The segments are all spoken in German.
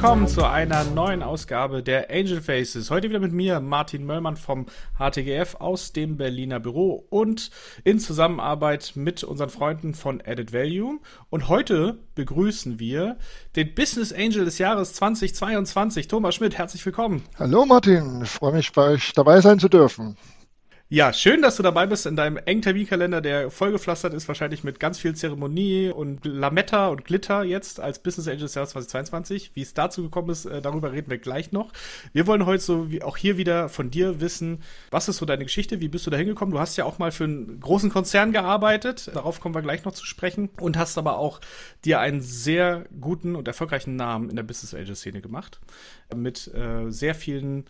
Willkommen zu einer neuen Ausgabe der Angel Faces. Heute wieder mit mir, Martin Möllmann vom HTGF aus dem Berliner Büro und in Zusammenarbeit mit unseren Freunden von Added Value. Und heute begrüßen wir den Business Angel des Jahres 2022, Thomas Schmidt. Herzlich willkommen. Hallo Martin, ich freue mich, bei euch dabei sein zu dürfen. Ja, schön, dass du dabei bist in deinem engen Terminkalender, der vollgepflastert ist, wahrscheinlich mit ganz viel Zeremonie und Lametta und Glitter jetzt als Business Angel Jahres 2022. Wie es dazu gekommen ist, äh, darüber reden wir gleich noch. Wir wollen heute so wie auch hier wieder von dir wissen, was ist so deine Geschichte, wie bist du da hingekommen? Du hast ja auch mal für einen großen Konzern gearbeitet, darauf kommen wir gleich noch zu sprechen und hast aber auch dir einen sehr guten und erfolgreichen Namen in der Business Angel Szene gemacht mit äh, sehr vielen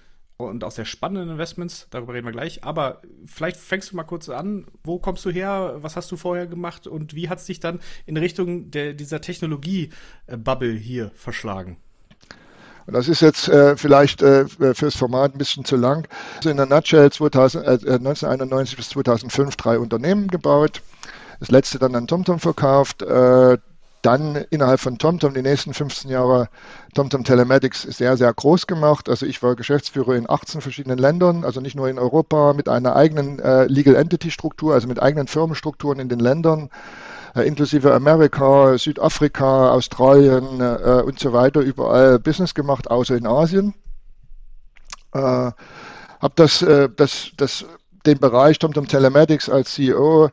und auch sehr spannenden Investments. Darüber reden wir gleich. Aber vielleicht fängst du mal kurz an. Wo kommst du her? Was hast du vorher gemacht? Und wie hat es dich dann in Richtung der, dieser Technologie-Bubble hier verschlagen? Das ist jetzt äh, vielleicht äh, fürs Format ein bisschen zu lang. Also in der Nutshell 2000, äh, 1991 bis 2005 drei Unternehmen gebaut. Das letzte dann an TomTom verkauft. Dann innerhalb von TomTom die nächsten 15 Jahre TomTom Telematics sehr, sehr groß gemacht. Also ich war Geschäftsführer in 18 verschiedenen Ländern, also nicht nur in Europa, mit einer eigenen äh, Legal Entity Struktur, also mit eigenen Firmenstrukturen in den Ländern, äh, inklusive Amerika, Südafrika, Australien äh, und so weiter, überall Business gemacht, außer in Asien. Äh, habe das, äh, das, das, den Bereich TomTom Telematics als CEO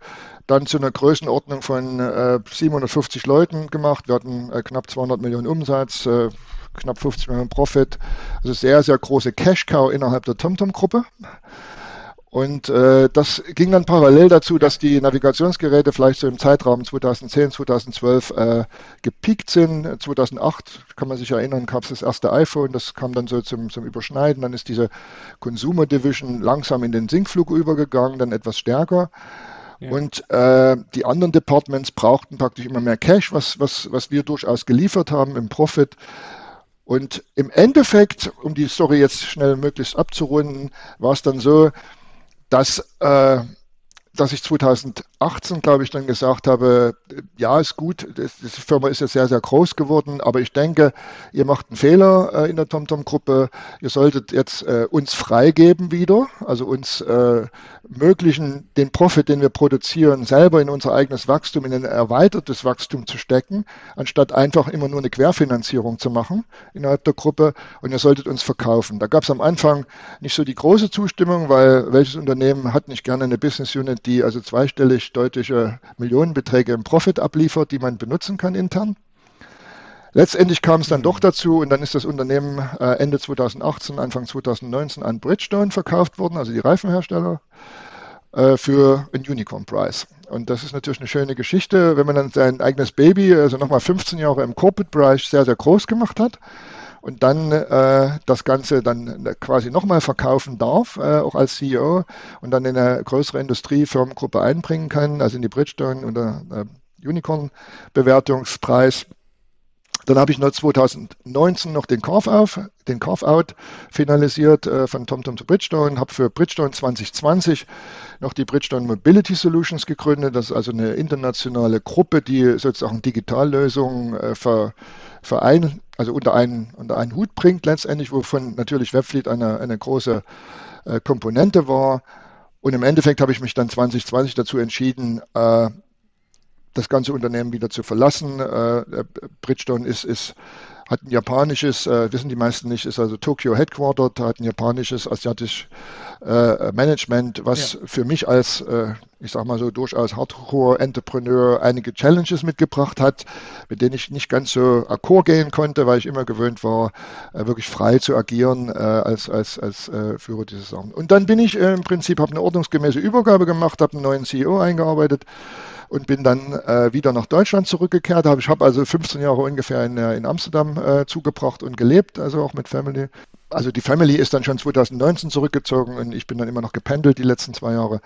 dann zu einer Größenordnung von äh, 750 Leuten gemacht. Wir hatten äh, knapp 200 Millionen Umsatz, äh, knapp 50 Millionen Profit. Also sehr, sehr große Cash-Cow innerhalb der TomTom-Gruppe. Und äh, das ging dann parallel dazu, dass die Navigationsgeräte vielleicht so im Zeitraum 2010, 2012 äh, gepiekt sind. 2008, kann man sich erinnern, gab es das erste iPhone, das kam dann so zum, zum Überschneiden. Dann ist diese Consumer Division langsam in den Sinkflug übergegangen, dann etwas stärker. Und äh, die anderen Departments brauchten praktisch immer mehr Cash, was, was, was wir durchaus geliefert haben im Profit. Und im Endeffekt, um die Story jetzt schnell möglichst abzurunden, war es dann so, dass äh, dass ich 2018, glaube ich, dann gesagt habe, ja, ist gut, das, die Firma ist ja sehr, sehr groß geworden, aber ich denke, ihr macht einen Fehler äh, in der TomTom-Gruppe. Ihr solltet jetzt äh, uns freigeben wieder, also uns äh, möglichen, den Profit, den wir produzieren, selber in unser eigenes Wachstum, in ein erweitertes Wachstum zu stecken, anstatt einfach immer nur eine Querfinanzierung zu machen innerhalb der Gruppe. Und ihr solltet uns verkaufen. Da gab es am Anfang nicht so die große Zustimmung, weil welches Unternehmen hat nicht gerne eine Business Unit, die also zweistellig deutliche Millionenbeträge im Profit abliefert, die man benutzen kann intern. Letztendlich kam es dann doch dazu und dann ist das Unternehmen äh, Ende 2018, Anfang 2019 an Bridgestone verkauft worden, also die Reifenhersteller, äh, für einen Unicorn-Preis. Und das ist natürlich eine schöne Geschichte, wenn man dann sein eigenes Baby, also nochmal 15 Jahre im Corporate-Bereich sehr, sehr groß gemacht hat und dann äh, das Ganze dann quasi nochmal verkaufen darf, äh, auch als CEO und dann in eine größere Industriefirmengruppe einbringen kann, also in die Bridgestone unter äh, Unicorn-Bewertungspreis. Dann habe ich noch 2019 noch den Carve-Out den Carve finalisiert äh, von TomTom zu Bridgestone, habe für Bridgestone 2020 noch die Bridgestone Mobility Solutions gegründet. Das ist also eine internationale Gruppe, die sozusagen Digitallösungen äh, ver, verein, also unter einen, unter einen Hut bringt letztendlich, wovon natürlich Webfleet eine, eine große äh, Komponente war. Und im Endeffekt habe ich mich dann 2020 dazu entschieden, äh, das ganze Unternehmen wieder zu verlassen. Äh, Bridgestone ist, ist hat ein japanisches, äh, wissen die meisten nicht, ist also Tokyo Headquartered, hat ein japanisches, asiatisch äh, Management, was ja. für mich als, äh, ich sag mal so, durchaus Hardcore-Entrepreneur einige Challenges mitgebracht hat, mit denen ich nicht ganz so akkord gehen konnte, weil ich immer gewöhnt war, äh, wirklich frei zu agieren äh, als, als, als Führer dieser Sachen. Und dann bin ich im Prinzip, habe eine ordnungsgemäße Übergabe gemacht, habe einen neuen CEO eingearbeitet, und bin dann äh, wieder nach Deutschland zurückgekehrt. Ich habe also 15 Jahre ungefähr in, äh, in Amsterdam äh, zugebracht und gelebt, also auch mit Family also die Family ist dann schon 2019 zurückgezogen und ich bin dann immer noch gependelt die letzten zwei Jahre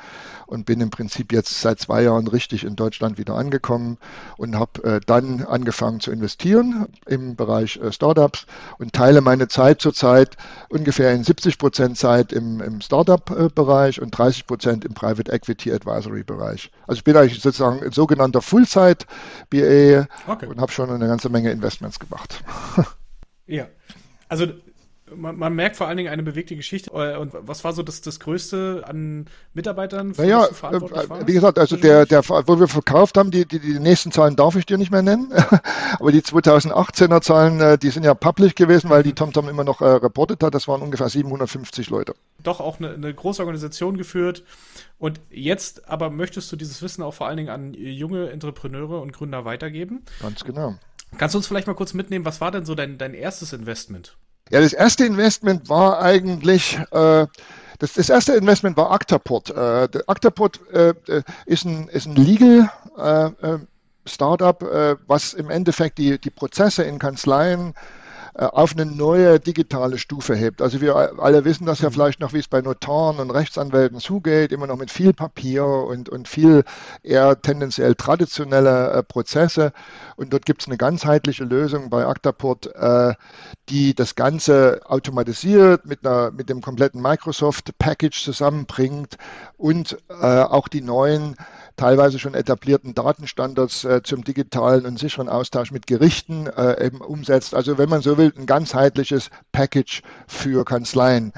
und bin im Prinzip jetzt seit zwei Jahren richtig in Deutschland wieder angekommen und habe äh, dann angefangen zu investieren im Bereich äh, Startups und teile meine Zeit zurzeit ungefähr in 70 Prozent Zeit im, im Startup-Bereich und 30 Prozent im Private Equity Advisory-Bereich. Also ich bin eigentlich sozusagen ein sogenannter Fullzeit-BA okay. und habe schon eine ganze Menge Investments gemacht. Ja. Also man, man, merkt vor allen Dingen eine bewegte Geschichte. Äh, und was war so das, das Größte an Mitarbeitern, für naja, äh, Wie gesagt, also der, der, wo wir verkauft haben, die, die, die nächsten Zahlen darf ich dir nicht mehr nennen. Aber die 2018er Zahlen, äh, die sind ja public gewesen, weil die TomTom immer noch äh, reportet hat. Das waren ungefähr 750 Leute. Doch auch eine, eine große Organisation geführt. Und jetzt aber möchtest du dieses Wissen auch vor allen Dingen an junge Entrepreneure und Gründer weitergeben. Ganz genau. Kannst du uns vielleicht mal kurz mitnehmen, was war denn so dein, dein erstes Investment? Ja, das erste Investment war eigentlich, äh, das, das erste Investment war Actaport. Äh, Actaport äh, ist, ein, ist ein Legal äh, äh Startup, äh, was im Endeffekt die, die Prozesse in Kanzleien äh, auf eine neue digitale Stufe hebt. Also wir alle wissen das ja mhm. vielleicht noch, wie es bei Notaren und Rechtsanwälten zugeht, immer noch mit viel Papier und, und viel eher tendenziell traditionelle äh, Prozesse. Und dort gibt es eine ganzheitliche Lösung bei Actaport, äh, die das Ganze automatisiert mit, einer, mit dem kompletten Microsoft-Package zusammenbringt und äh, auch die neuen teilweise schon etablierten Datenstandards äh, zum digitalen und sicheren Austausch mit Gerichten äh, eben umsetzt. Also wenn man so will, ein ganzheitliches Package für Kanzleien.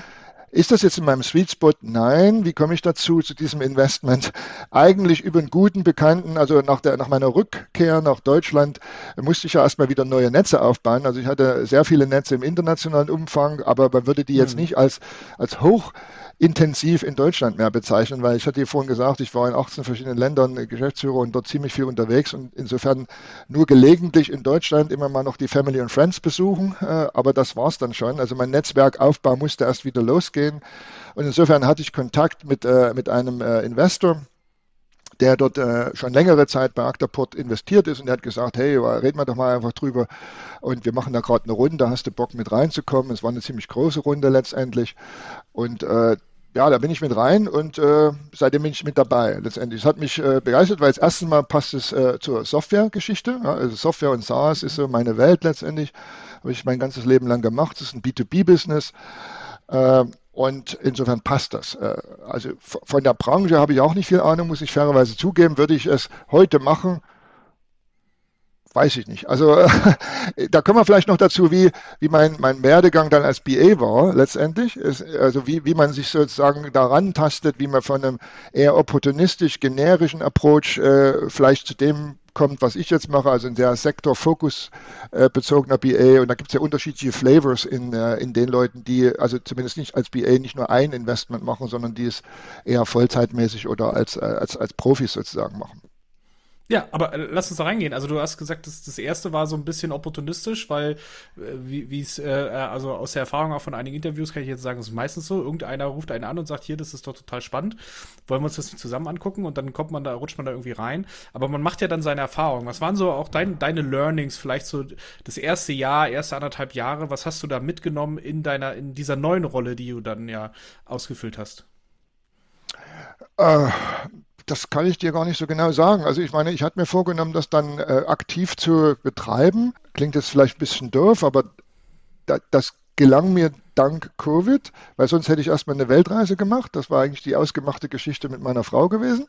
Ist das jetzt in meinem Sweet Spot? Nein. Wie komme ich dazu, zu diesem Investment? Eigentlich über einen guten Bekannten, also nach, der, nach meiner Rückkehr nach Deutschland, musste ich ja erstmal wieder neue Netze aufbauen. Also ich hatte sehr viele Netze im internationalen Umfang, aber man würde die jetzt hm. nicht als, als hoch intensiv in Deutschland mehr bezeichnen, weil ich hatte ja vorhin gesagt, ich war in 18 verschiedenen Ländern Geschäftsführer und dort ziemlich viel unterwegs und insofern nur gelegentlich in Deutschland immer mal noch die Family und Friends besuchen, äh, aber das war es dann schon. Also mein Netzwerkaufbau musste erst wieder losgehen und insofern hatte ich Kontakt mit, äh, mit einem äh, Investor, der dort äh, schon längere Zeit bei Actaport investiert ist und der hat gesagt, hey, reden wir doch mal einfach drüber und wir machen da gerade eine Runde, hast du Bock mit reinzukommen? Es war eine ziemlich große Runde letztendlich und äh, ja, da bin ich mit rein und äh, seitdem bin ich mit dabei letztendlich. Es hat mich äh, begeistert, weil das erste Mal passt es äh, zur Softwaregeschichte. Ja, also Software und SaaS ist so meine Welt letztendlich. Habe ich mein ganzes Leben lang gemacht. Das ist ein B2B-Business. Und insofern passt das. Äh, also von der Branche habe ich auch nicht viel Ahnung, muss ich fairerweise zugeben. Würde ich es heute machen, weiß ich nicht. Also da kommen wir vielleicht noch dazu, wie, wie mein, mein Werdegang dann als BA war letztendlich. Es, also wie, wie man sich sozusagen daran tastet, wie man von einem eher opportunistisch generischen Approach äh, vielleicht zu dem kommt, was ich jetzt mache, also in der Sektor-Fokus äh, bezogener BA. Und da gibt es ja unterschiedliche Flavors in, äh, in den Leuten, die also zumindest nicht als BA nicht nur ein Investment machen, sondern die es eher vollzeitmäßig oder als, äh, als, als Profis sozusagen machen. Ja, aber äh, lass uns da reingehen. Also du hast gesagt, das, das erste war so ein bisschen opportunistisch, weil äh, wie es, äh, äh, also aus der Erfahrung auch von einigen Interviews kann ich jetzt sagen, es ist meistens so, irgendeiner ruft einen an und sagt, hier, das ist doch total spannend, wollen wir uns das nicht zusammen angucken und dann kommt man da, rutscht man da irgendwie rein. Aber man macht ja dann seine Erfahrungen. Was waren so auch dein, deine Learnings, vielleicht so das erste Jahr, erste anderthalb Jahre, was hast du da mitgenommen in deiner, in dieser neuen Rolle, die du dann ja ausgefüllt hast? Äh, das kann ich dir gar nicht so genau sagen. Also ich meine, ich hatte mir vorgenommen, das dann äh, aktiv zu betreiben. Klingt jetzt vielleicht ein bisschen doof, aber da, das gelang mir dank Covid, weil sonst hätte ich erstmal eine Weltreise gemacht. Das war eigentlich die ausgemachte Geschichte mit meiner Frau gewesen.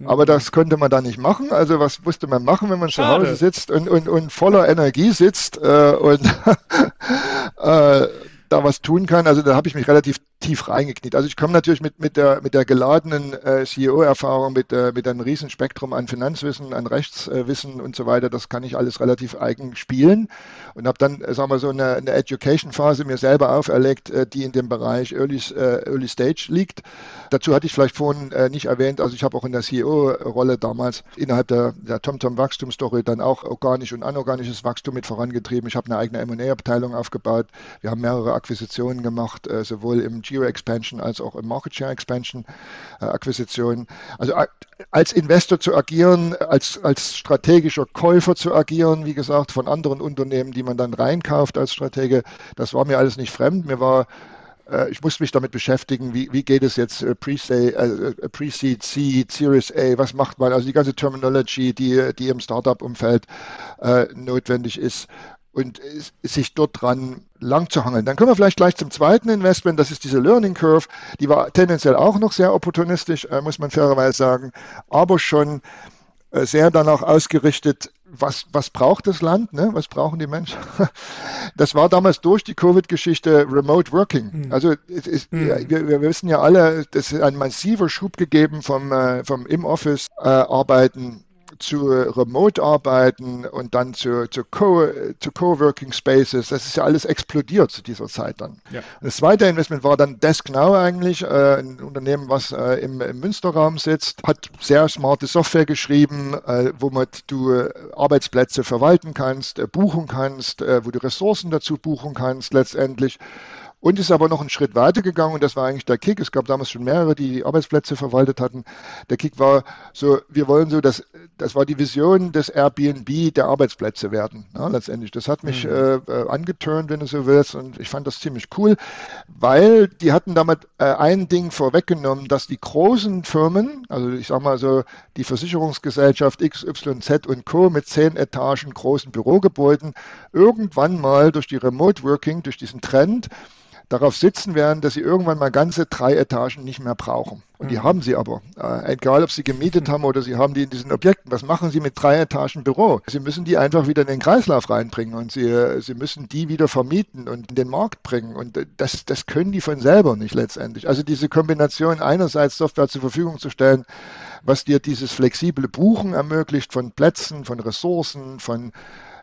Mhm. Aber das konnte man da nicht machen. Also was musste man machen, wenn man Schade. zu Hause sitzt und, und, und voller Energie sitzt äh, und äh, da was tun kann? Also da habe ich mich relativ tief reingekniet. Also ich komme natürlich mit, mit, der, mit der geladenen äh, CEO-Erfahrung, mit, äh, mit einem riesen Spektrum an Finanzwissen, an Rechtswissen und so weiter. Das kann ich alles relativ eigen spielen und habe dann, äh, sagen wir so, eine, eine Education-Phase mir selber auferlegt, äh, die in dem Bereich Early, äh, Early Stage liegt. Dazu hatte ich vielleicht vorhin äh, nicht erwähnt, also ich habe auch in der CEO-Rolle damals innerhalb der, der TomTom-Wachstumsstory dann auch organisch und anorganisches Wachstum mit vorangetrieben. Ich habe eine eigene M&A-Abteilung aufgebaut. Wir haben mehrere Akquisitionen gemacht, äh, sowohl im Geo-Expansion als auch im Market Share Expansion äh, Akquisitionen. Also äh, als Investor zu agieren, als, als strategischer Käufer zu agieren, wie gesagt, von anderen Unternehmen, die man dann reinkauft als Stratege, das war mir alles nicht fremd. Mir war äh, ich musste mich damit beschäftigen, wie, wie geht es jetzt äh, Pre-Seed, äh, Pre Seed, Series A, was macht man, also die ganze Terminology, die, die im Startup-Umfeld äh, notwendig ist und sich dort dran lang zu hangeln. Dann kommen wir vielleicht gleich zum zweiten Investment, das ist diese Learning Curve, die war tendenziell auch noch sehr opportunistisch, äh, muss man fairerweise sagen, aber schon äh, sehr danach ausgerichtet, was, was braucht das Land, ne? was brauchen die Menschen? Das war damals durch die Covid-Geschichte Remote Working. Mhm. Also ist, mhm. wir, wir, wissen ja alle, es ist ein massiver Schub gegeben vom, äh, vom Im-Office äh, arbeiten zu Remote-Arbeiten und dann zu, zu, Co, zu Coworking Spaces. Das ist ja alles explodiert zu dieser Zeit dann. Ja. Das zweite Investment war dann DeskNow eigentlich, äh, ein Unternehmen, was äh, im, im, Münsterraum sitzt, hat sehr smarte Software geschrieben, äh, womit du äh, Arbeitsplätze verwalten kannst, äh, buchen kannst, äh, wo du Ressourcen dazu buchen kannst letztendlich und ist aber noch einen Schritt weiter gegangen und das war eigentlich der Kick. Es gab damals schon mehrere, die die Arbeitsplätze verwaltet hatten. Der Kick war so, wir wollen so, dass das war die Vision des Airbnb der Arbeitsplätze werden. Ja, letztendlich, das hat mich mhm. äh, äh angeturnt, wenn du so willst, und ich fand das ziemlich cool, weil die hatten damit äh, ein Ding vorweggenommen, dass die großen Firmen, also ich sag mal so die Versicherungsgesellschaft XYZ und Co. mit zehn Etagen großen Bürogebäuden irgendwann mal durch die Remote Working, durch diesen Trend darauf sitzen werden, dass sie irgendwann mal ganze drei Etagen nicht mehr brauchen. Und die mhm. haben sie aber. Äh, egal, ob sie gemietet haben oder sie haben die in diesen Objekten. Was machen sie mit drei Etagen Büro? Sie müssen die einfach wieder in den Kreislauf reinbringen und sie, äh, sie müssen die wieder vermieten und in den Markt bringen. Und äh, das, das können die von selber nicht letztendlich. Also diese Kombination einerseits Software zur Verfügung zu stellen, was dir dieses flexible Buchen ermöglicht von Plätzen, von Ressourcen, von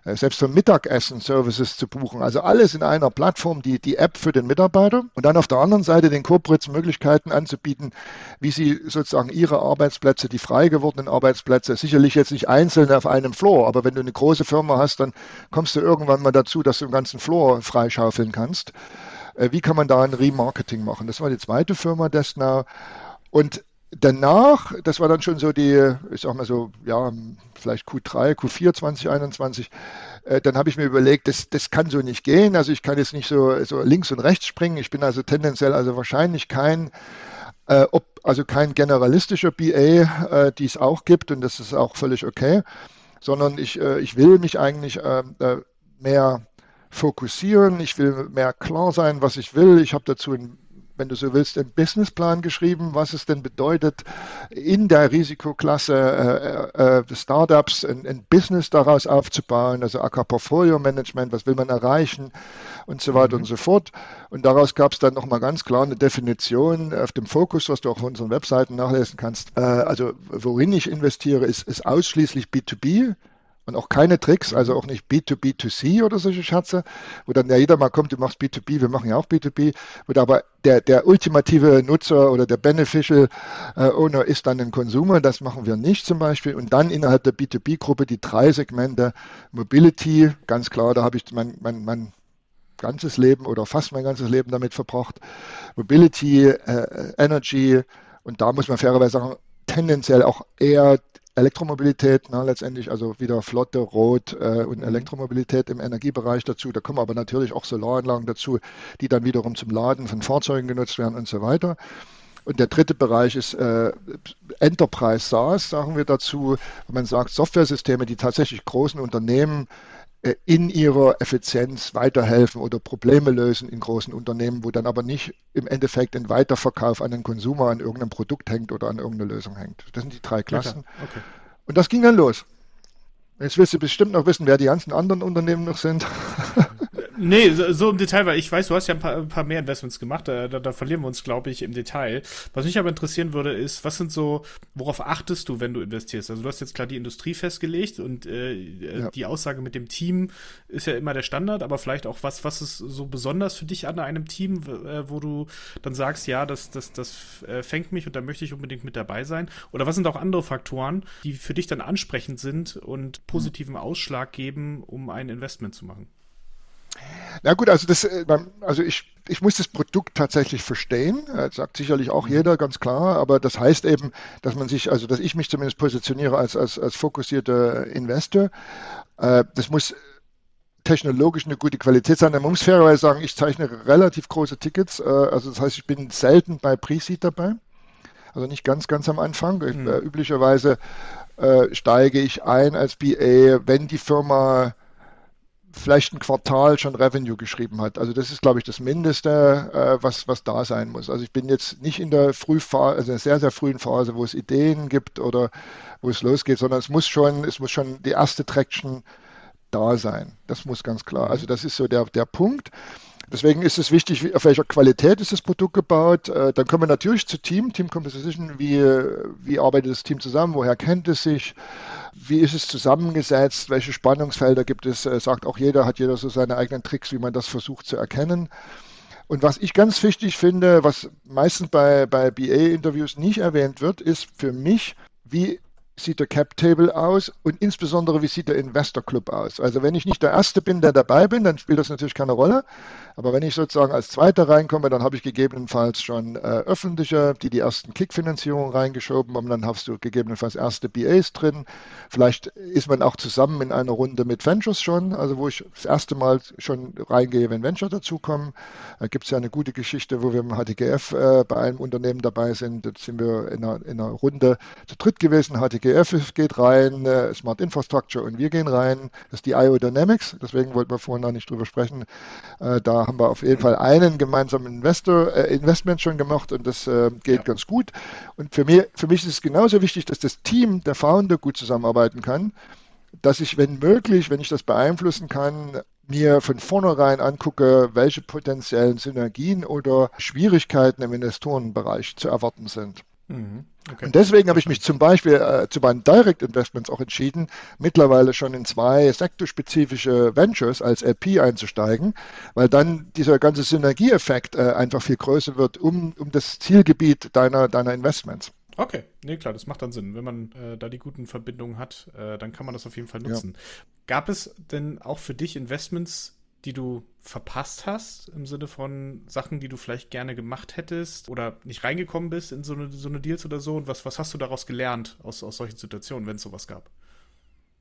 selbst für Mittagessen Services zu buchen. Also alles in einer Plattform, die, die App für den Mitarbeiter und dann auf der anderen Seite den Corporates Möglichkeiten anzubieten, wie sie sozusagen ihre Arbeitsplätze, die frei gewordenen Arbeitsplätze, sicherlich jetzt nicht einzeln auf einem Floor, aber wenn du eine große Firma hast, dann kommst du irgendwann mal dazu, dass du den ganzen Floor freischaufeln kannst. Äh, wie kann man da ein Remarketing machen? Das war die zweite Firma, Desnow. Und danach, das war dann schon so die, ich sag mal so, ja, vielleicht Q3, Q4 2021, äh, dann habe ich mir überlegt, das, das kann so nicht gehen. Also ich kann jetzt nicht so, so links und rechts springen. Ich bin also tendenziell also wahrscheinlich kein, äh, ob, also kein generalistischer BA, äh, die es auch gibt und das ist auch völlig okay, sondern ich, äh, ich will mich eigentlich äh, äh, mehr fokussieren, ich will mehr klar sein, was ich will. Ich habe dazu ein wenn du so willst, einen Businessplan geschrieben, was es denn bedeutet, in der Risikoklasse äh, äh, Startups ein, ein, Business daraus aufzubauen, also AK Portfolio Management, was will man erreichen und so weiter mhm. und so fort. Und daraus gab es dann nochmal ganz klar eine Definition auf dem Fokus, was du auch auf unseren Webseiten nachlesen kannst. Äh, also worin ich investiere, ist, ist ausschließlich B2B und auch keine Tricks, also auch nicht B2B2C oder solche Schatze, wo dann ja jeder mal kommt, du machst B2B, wir machen ja auch B2B, wo aber der, der ultimative Nutzer oder der Beneficial äh, Owner ist dann ein Konsumer, das machen wir nicht zum Beispiel. Und dann innerhalb der B2B-Gruppe die drei Segmente Mobility, ganz klar, da habe ich mein, mein, mein ganzes Leben oder fast mein ganzes Leben damit verbracht. Mobility, äh, Energy und da muss man fairerweise sagen, tendenziell auch eher Elektromobilität, na, letztendlich also wieder Flotte, Rot äh, und mhm. Elektromobilität im Energiebereich dazu. Da kommen aber natürlich auch Solaranlagen dazu, die dann wiederum zum Laden von Fahrzeugen genutzt werden und so weiter. Und der dritte Bereich ist äh, Enterprise SaaS, sagen wir dazu. Wenn man sagt, Softwaresysteme, die tatsächlich großen Unternehmen äh, in ihrer Effizienz weiterhelfen oder Probleme lösen in großen Unternehmen, wo dann aber nicht im Endeffekt ein Weiterverkauf an den Konsumer, an irgendeinem Produkt hängt oder an irgendeiner Lösung hängt. Das sind die drei Klassen. Okay. Und das ging dann los. Jetzt willst du bestimmt noch wissen, wer die ganzen anderen Unternehmen noch sind. Nee, so, so, im Detail, weil ich weiß, du hast ja ein paar, ein paar mehr Investments gemacht, da, da, da verlieren wir uns, glaube ich, im Detail. Was mich aber interessieren würde, ist, was sind so, worauf achtest du, wenn du investierst? Also du hast jetzt klar die Industrie festgelegt und äh, ja. die Aussage mit dem Team ist ja immer der Standard, aber vielleicht auch was, was ist so besonders für dich an einem Team, äh, wo du dann sagst, ja, das, das, das äh, fängt mich und da möchte ich unbedingt mit dabei sein? Oder was sind auch andere Faktoren, die für dich dann ansprechend sind und positiven Ausschlag geben, um ein Investment zu machen? Na gut, also das, äh, also ich, ich muss das Produkt tatsächlich verstehen. Das sagt sicherlich auch mhm. jeder, ganz klar. Aber das heißt eben, dass man sich, also dass ich mich zumindest positioniere als, als, als fokussierter Investor. Äh, das muss technologisch eine gute Qualität sein. Man muss fairerweise sagen, ich zeichne relativ große Tickets. Äh, also das heißt, ich bin selten bei Pre-Seed dabei. Also nicht ganz, ganz am Anfang. Mhm. üblicherweise steige ich ein als BA, wenn die Firma vielleicht ein Quartal schon Revenue geschrieben hat. Also das ist, glaube ich, das Mindeste, äh, was, was da sein muss. Also ich bin jetzt nicht in der Frühphase, also in einer sehr, sehr frühen Phase, wo es Ideen gibt oder wo es losgeht, sondern es muss schon, es muss schon die erste Traction da sein. Das muss ganz klar. Also das ist so der, der Punkt. Deswegen ist es wichtig, auf welcher Qualität ist das Produkt gebaut. Äh, dann kommen wir natürlich zu Team, Team Composition, wie, wie arbeitet das Team zusammen, woher kennt es sich, wie ist es zusammengesetzt, welche Spannungsfelder gibt es, äh, sagt auch jeder, hat jeder so seine eigenen Tricks, wie man das versucht zu erkennen. Und was ich ganz wichtig finde, was meistens bei, bei BA-Interviews nicht erwähnt wird, ist für mich, wie sieht der Cap Table aus und insbesondere wie sieht der Investor Club aus. Also wenn ich nicht der Erste bin, der dabei bin, dann spielt das natürlich keine Rolle. Aber wenn ich sozusagen als Zweiter reinkomme, dann habe ich gegebenenfalls schon äh, öffentliche, die die ersten Kick-Finanzierungen reingeschoben haben. Dann hast du gegebenenfalls erste BAs drin. Vielleicht ist man auch zusammen in einer Runde mit Ventures schon, also wo ich das erste Mal schon reingehe, wenn Venture dazukommen. Da gibt es ja eine gute Geschichte, wo wir im HTGF äh, bei einem Unternehmen dabei sind. Da sind wir in einer, in einer Runde zu dritt gewesen. HTGF geht rein, äh, Smart Infrastructure und wir gehen rein. Das ist die IO Dynamics. Deswegen wollten wir vorhin auch nicht drüber sprechen. Äh, da haben wir auf jeden Fall einen gemeinsamen Investor, äh, Investment schon gemacht und das geht ja. ganz gut. Und für mich, für mich ist es genauso wichtig, dass das Team, der Founder gut zusammenarbeiten kann, dass ich, wenn möglich, wenn ich das beeinflussen kann, mir von vornherein angucke, welche potenziellen Synergien oder Schwierigkeiten im Investorenbereich zu erwarten sind. Mhm. Okay. Und deswegen habe ich mich zum Beispiel äh, zu meinen Direct Investments auch entschieden, mittlerweile schon in zwei sektorspezifische Ventures als LP einzusteigen, weil dann dieser ganze Synergieeffekt äh, einfach viel größer wird um, um das Zielgebiet deiner, deiner Investments. Okay, nee, klar, das macht dann Sinn. Wenn man äh, da die guten Verbindungen hat, äh, dann kann man das auf jeden Fall nutzen. Ja. Gab es denn auch für dich Investments, die du verpasst hast, im Sinne von Sachen, die du vielleicht gerne gemacht hättest oder nicht reingekommen bist in so eine, so eine Deals oder so? Und was, was hast du daraus gelernt aus, aus solchen Situationen, wenn es sowas gab?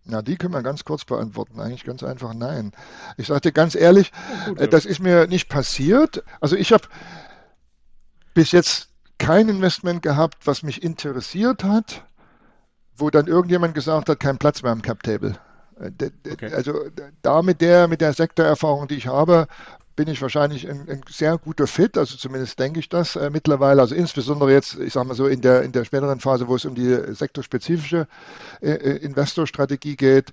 Na, die können wir ganz kurz beantworten. Eigentlich ganz einfach nein. Ich sagte ganz ehrlich, ja, gut, äh, das ist mir nicht passiert. Also ich habe bis jetzt kein Investment gehabt, was mich interessiert hat, wo dann irgendjemand gesagt hat, kein Platz mehr am Cap Table. Äh, okay. Also da mit der, mit der Sektorerfahrung, die ich habe, bin ich wahrscheinlich ein, ein, sehr guter Fit, also zumindest denke ich das äh, mittlerweile. Also insbesondere jetzt, ich sage mal so, in der, in der späteren Phase, wo es um die sektorspezifische äh, äh Investorstrategie geht.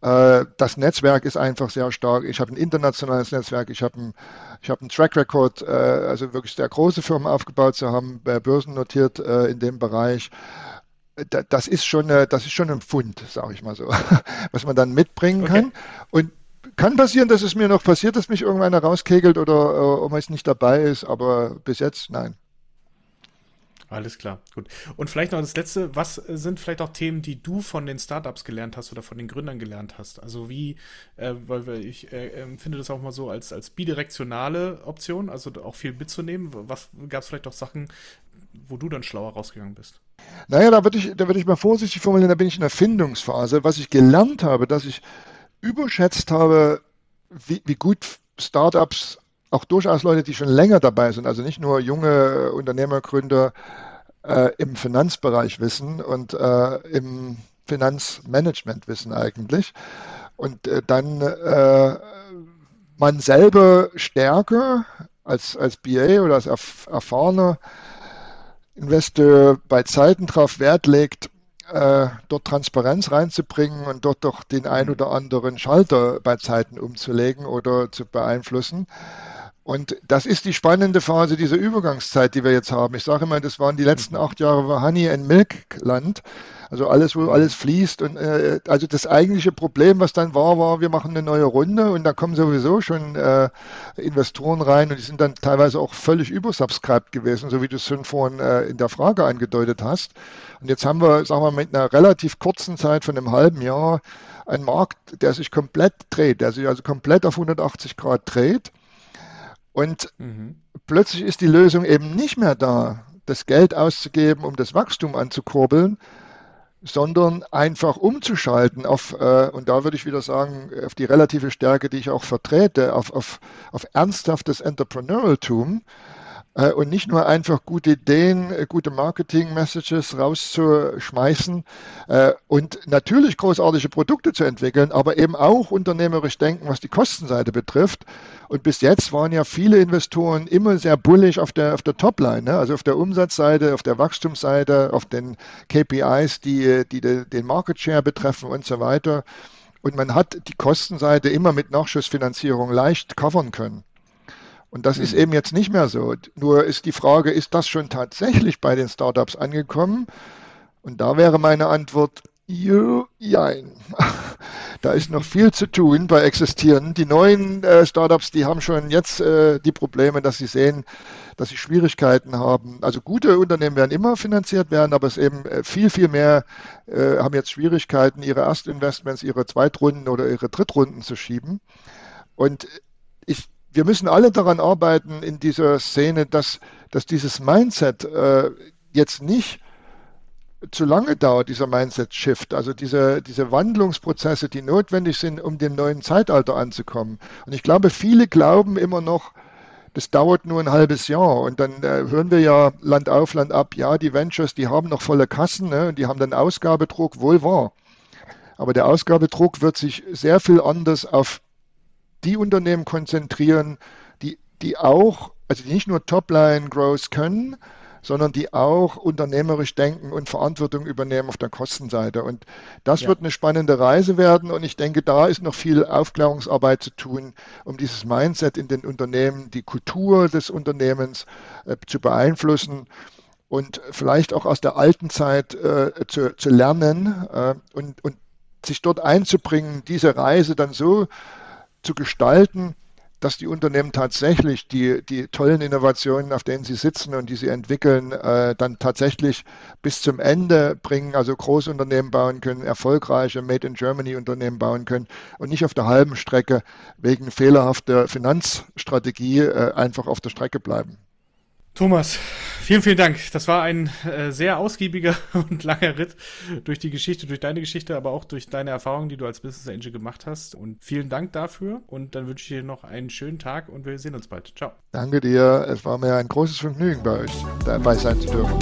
Äh, das Netzwerk ist einfach sehr stark. Ich habe ein internationales Netzwerk, ich habe ein, ich habe einen Track Record, äh, also wirklich sehr große Firmen aufgebaut zu haben, börsennotiert in dem Bereich das ist schon, das ist schon ein Pfund, sage ich mal so, was man dann mitbringen kann. Okay. Und kann passieren, dass es mir noch passiert, dass mich irgendeiner rauskegelt oder äh, ob man es nicht dabei ist, aber bis jetzt nein. Alles klar, gut. Und vielleicht noch das Letzte, was sind vielleicht auch Themen, die du von den Startups gelernt hast oder von den Gründern gelernt hast? Also wie, äh, weil, ich äh, empfinde das auch mal so als, als bidirektionale Option, also auch viel mitzunehmen. Was gab es vielleicht auch Sachen, wo du dann schlauer rausgegangen bist? Naja, da würde ich, da ich mal vorsichtig formulieren, da bin ich in der Findungsphase. Was ich gelernt habe, dass ich überschätzt habe, wie, wie gut Startups, auch durchaus Leute, die schon länger dabei sind, also nicht nur junge Unternehmergründer äh, im Finanzbereich wissen und äh, im Finanzmanagement wissen eigentlich. Und äh, dann äh, man selber stärker als, als BA oder als erf erfahrener Investor bei Zeiten darauf Wert legt, äh, dort Transparenz reinzubringen und dort doch den ein oder anderen Schalter bei Zeiten umzulegen oder zu beeinflussen. Und das ist die spannende Phase dieser Übergangszeit, die wir jetzt haben. Ich sage immer, das waren die letzten acht Jahre war Honey and Milk Land. Also alles, wo alles fließt. Und äh, also das eigentliche Problem, was dann war, war, wir machen eine neue Runde und da kommen sowieso schon äh, Investoren rein und die sind dann teilweise auch völlig übersubscribed gewesen, so wie du es schon vorhin äh, in der Frage angedeutet hast. Und jetzt haben wir, sagen wir, mit einer relativ kurzen Zeit von einem halben Jahr einen Markt, der sich komplett dreht, der sich also komplett auf 180 Grad dreht. Und mhm. plötzlich ist die Lösung eben nicht mehr da, das Geld auszugeben, um das Wachstum anzukurbeln, sondern einfach umzuschalten auf, äh, und da würde ich wieder sagen, auf die relative Stärke, die ich auch vertrete, auf, auf, auf ernsthaftes Entrepreneurialtum äh, und nicht nur einfach gute Ideen, äh, gute Marketing-Messages rauszuschmeißen äh, und natürlich großartige Produkte zu entwickeln, aber eben auch unternehmerisch denken, was die Kostenseite betrifft. Und bis jetzt waren ja viele Investoren immer sehr bullig auf der, auf der Topline, ne? also auf der Umsatzseite, auf der Wachstumsseite, auf den KPIs, die, die den Market Share betreffen und so weiter. Und man hat die Kostenseite immer mit Nachschussfinanzierung leicht covern können. Und das mhm. ist eben jetzt nicht mehr so. Nur ist die Frage, ist das schon tatsächlich bei den Startups angekommen? Und da wäre meine Antwort, jein. Da ist noch viel zu tun bei existierenden. Die neuen äh, Startups, die haben schon jetzt äh, die Probleme, dass sie sehen, dass sie Schwierigkeiten haben. Also gute Unternehmen werden immer finanziert werden, aber es eben äh, viel, viel mehr äh, haben jetzt Schwierigkeiten, ihre Erstinvestments, ihre Zweitrunden oder ihre Drittrunden zu schieben. Und ich wir müssen alle daran arbeiten in dieser Szene, dass, dass dieses Mindset äh, jetzt nicht zu lange dauert, dieser Mindset-Shift, also diese, diese Wandlungsprozesse, die notwendig sind, um dem neuen Zeitalter anzukommen. Und ich glaube, viele glauben immer noch, das dauert nur ein halbes Jahr. Und dann äh, hören wir ja Land auf, Land ab, ja, die Ventures, die haben noch volle Kassen ne, und die haben dann Ausgabedruck, wohl wahr. Aber der Ausgabedruck wird sich sehr viel anders auf die Unternehmen konzentrieren, die, die auch, also die nicht nur Topline-Growth können, sondern die auch unternehmerisch denken und Verantwortung übernehmen auf der Kostenseite. Und das ja. wird eine spannende Reise werden. Und ich denke, da ist noch viel Aufklärungsarbeit zu tun, um dieses Mindset in den Unternehmen, die Kultur des Unternehmens äh, zu beeinflussen und vielleicht auch aus der alten Zeit äh, zu, zu lernen äh, und, und sich dort einzubringen, diese Reise dann so zu gestalten, dass die Unternehmen tatsächlich die, die tollen Innovationen, auf denen sie sitzen und die sie entwickeln, äh, dann tatsächlich bis zum Ende bringen, also Großunternehmen bauen können, erfolgreiche Made in Germany Unternehmen bauen können und nicht auf der halben Strecke wegen fehlerhafter Finanzstrategie äh, einfach auf der Strecke bleiben. Thomas, vielen, vielen Dank. Das war ein äh, sehr ausgiebiger und langer Ritt durch die Geschichte, durch deine Geschichte, aber auch durch deine Erfahrungen, die du als Business Angel gemacht hast. Und vielen Dank dafür. Und dann wünsche ich dir noch einen schönen Tag und wir sehen uns bald. Ciao. Danke dir. Es war mir ein großes Vergnügen, bei euch dabei sein zu dürfen.